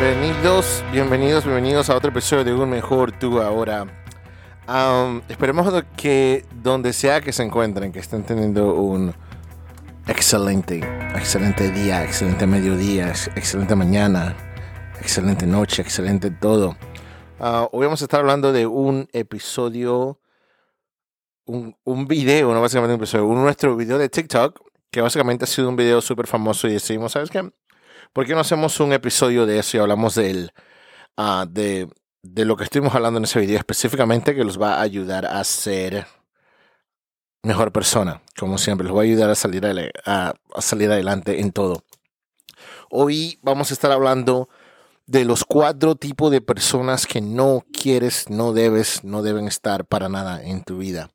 Bienvenidos, bienvenidos, bienvenidos a otro episodio de Un Mejor Tú Ahora. Um, esperemos que donde sea que se encuentren, que estén teniendo un excelente, excelente día, excelente mediodía, excelente mañana, excelente noche, excelente todo. Uh, hoy vamos a estar hablando de un episodio, un, un video, no básicamente un episodio, un nuestro video de TikTok, que básicamente ha sido un video súper famoso y decimos, ¿sabes qué? ¿Por qué no hacemos un episodio de eso y hablamos uh, de, lo que estuvimos hablando en ese video específicamente que los va a ayudar a ser mejor persona, como siempre, los va a ayudar a salir, a salir adelante en todo. Hoy vamos a estar hablando de los cuatro tipos de personas que no quieres, no debes, no deben estar para nada en tu vida.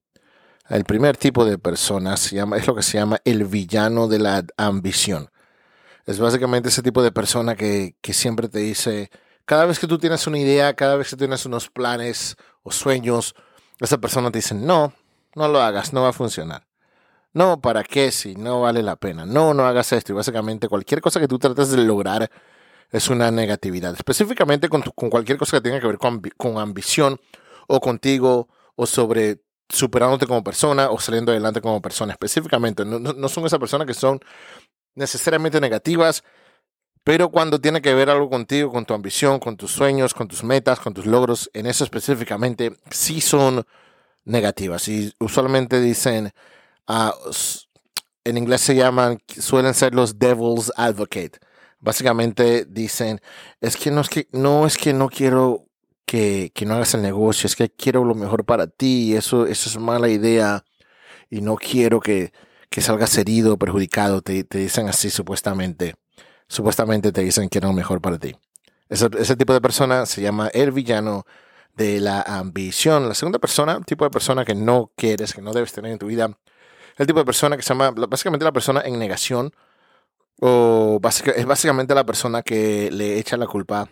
El primer tipo de personas se llama, es lo que se llama el villano de la ambición. Es básicamente ese tipo de persona que, que siempre te dice, cada vez que tú tienes una idea, cada vez que tienes unos planes o sueños, esa persona te dice, no, no lo hagas, no va a funcionar. No, ¿para qué? Si no vale la pena. No, no hagas esto. Y básicamente cualquier cosa que tú trates de lograr es una negatividad. Específicamente con, con cualquier cosa que tenga que ver con, con, ambición o contigo o sobre superándote como persona o saliendo adelante como persona. Específicamente, no, no, no son esas personas que son necesariamente negativas, pero cuando tiene que ver algo contigo, con tu ambición, con tus sueños, con tus metas, con tus logros, en eso específicamente sí son negativas. Y usualmente dicen, uh, en inglés se llaman, suelen ser los devil's advocate. Básicamente dicen, es que no es que no, es que no quiero que, que no hagas el negocio, es que quiero lo mejor para ti, eso, eso es mala idea, y no quiero que, que salgas herido, perjudicado, te, te dicen así supuestamente supuestamente te dicen que lo mejor para ti. Ese, ese, tipo de persona se llama el villano de la ambición. La segunda persona, tipo de persona que no quieres, que no debes tener en tu vida, el tipo de persona que se llama básicamente la persona en negación o es básicamente la persona que le echa la culpa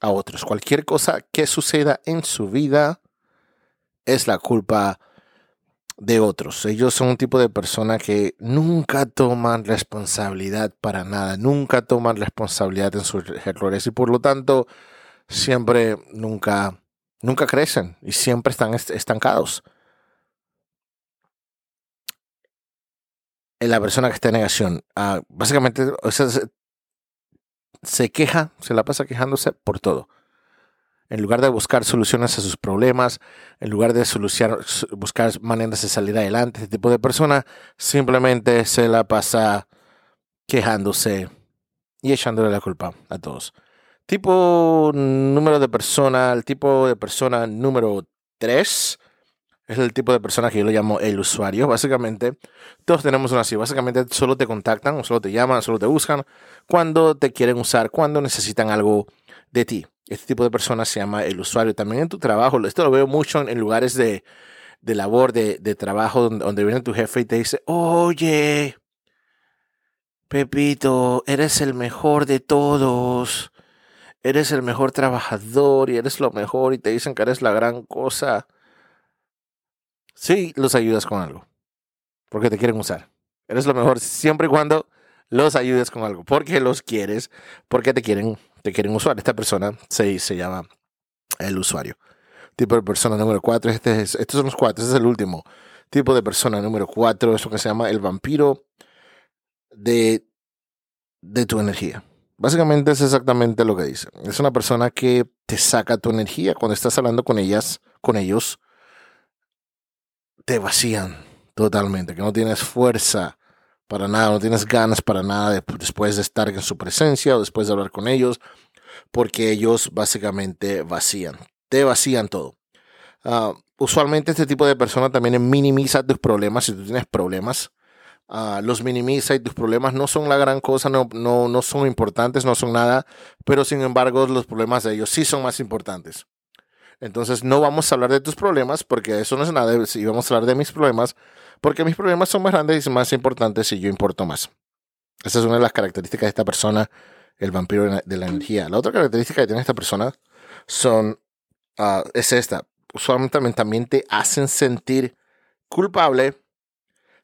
a otros. Cualquier cosa que suceda en su vida es la culpa otros. Ellos son un tipo de persona que nunca toman responsabilidad para nada, nunca toman responsabilidad en sus errores y por lo tanto siempre nunca nunca crecen y siempre están estancados. En la persona que está en negación, uh, básicamente se, se queja, se la pasa quejándose por todo en lugar de buscar soluciones a sus problemas, en lugar de buscar maneras de salir adelante, este tipo de persona simplemente se la pasa quejándose y echándole la culpa a todos. Tipo número de persona, el tipo de persona número 3 es el tipo de persona que yo lo llamo el usuario. Básicamente, todos tenemos una así. Básicamente, solo te contactan, o solo te llaman, solo te buscan cuando te quieren usar, cuando necesitan algo de ti. Este tipo de personas se llama el usuario. También en tu trabajo, esto lo veo mucho en, lugares de, de labor, de, de trabajo, donde, donde, viene tu jefe y te dice, oye, Pepito, eres el mejor de todos. Eres el mejor trabajador y eres lo mejor y te dicen que eres la gran cosa. Sí, los ayudas con algo. Porque te quieren usar. Eres lo mejor siempre y cuando los ayudes con algo. Porque los quieres, porque te quieren quieren usar. Esta persona se, se llama el usuario. Tipo de persona número cuatro, este es, estos son los cuatro, este es el último. Tipo de persona número cuatro es lo que se llama el vampiro de, de tu energía. Básicamente es exactamente lo que dice. Es una persona que te saca tu energía cuando estás hablando con ellas, con ellos, te vacían totalmente, que no tienes fuerza para nada, no tienes ganas para nada después de estar en su presencia o después de hablar con ellos, porque ellos básicamente vacían, te vacían todo. Uh, usualmente este tipo de persona también minimiza tus problemas, si tú tienes problemas, uh, los minimiza y tus problemas no son la gran cosa, no, no, no son importantes, no son nada, pero sin embargo los problemas de ellos sí son más importantes. Entonces no vamos a hablar de tus problemas porque eso no es nada, si vamos a hablar de mis problemas porque mis problemas son más grandes y más importantes y yo importo más. Esa es una de las características de esta persona, el vampiro de la energía. La otra característica que tiene esta persona son, uh, es esta. Usualmente también te hacen sentir culpable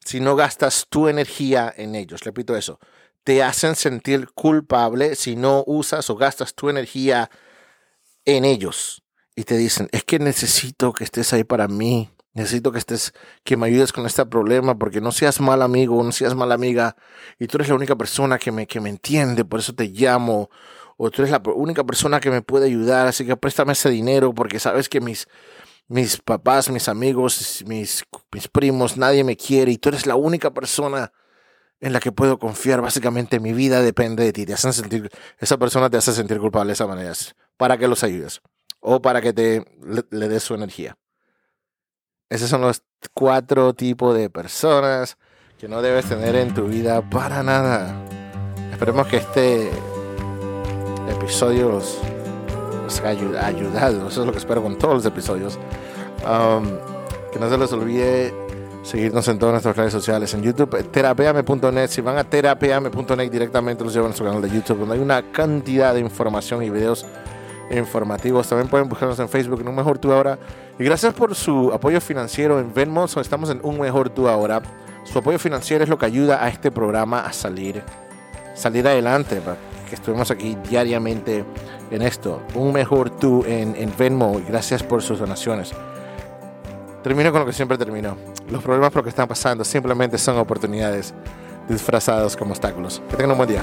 si no gastas tu energía en ellos. Repito eso. te hacen sentir culpable si no usas o gastas tu energía en ellos. Y te dicen, es que necesito que estés ahí para mí. Necesito que estés, que me ayudes con este problema, porque no seas mal amigo, no seas mala amiga, y tú eres la única persona que me, que me entiende, por eso te llamo, o tú eres la única persona que me puede ayudar, así que préstame ese dinero, porque sabes que mis, mis papás, mis amigos, mis, mis primos, nadie me quiere, y tú eres la única persona en la que puedo confiar. Básicamente mi vida depende de ti. Te hacen sentir, esa persona te hace sentir culpable de esa manera. Para que los ayudes. O para que te le, des su energía. Esos son los cuatro tipos de personas que no debes tener en tu vida para nada. Esperemos que este episodio los, haya ayudado. Eso es lo que espero con todos los episodios. Um, que no se les olvide seguirnos en todas nuestras redes sociales, en YouTube, terapeame.net. Si van a terapeame.net directamente los llevan a nuestro canal de YouTube, donde hay una cantidad de información y videos informativos. También pueden buscarnos en Facebook en Un Mejor Tú Ahora. Y gracias por su apoyo financiero en Venmo. Estamos en Un Mejor Tú Ahora. Su apoyo financiero es lo que ayuda a este programa a salir, salir adelante. Que estuvimos aquí diariamente en esto. Un Mejor Tú en, en Venmo. Y gracias por sus donaciones. Termino con lo que siempre termino. Los problemas por los que están pasando simplemente son oportunidades disfrazados como obstáculos. Que tengan un buen día.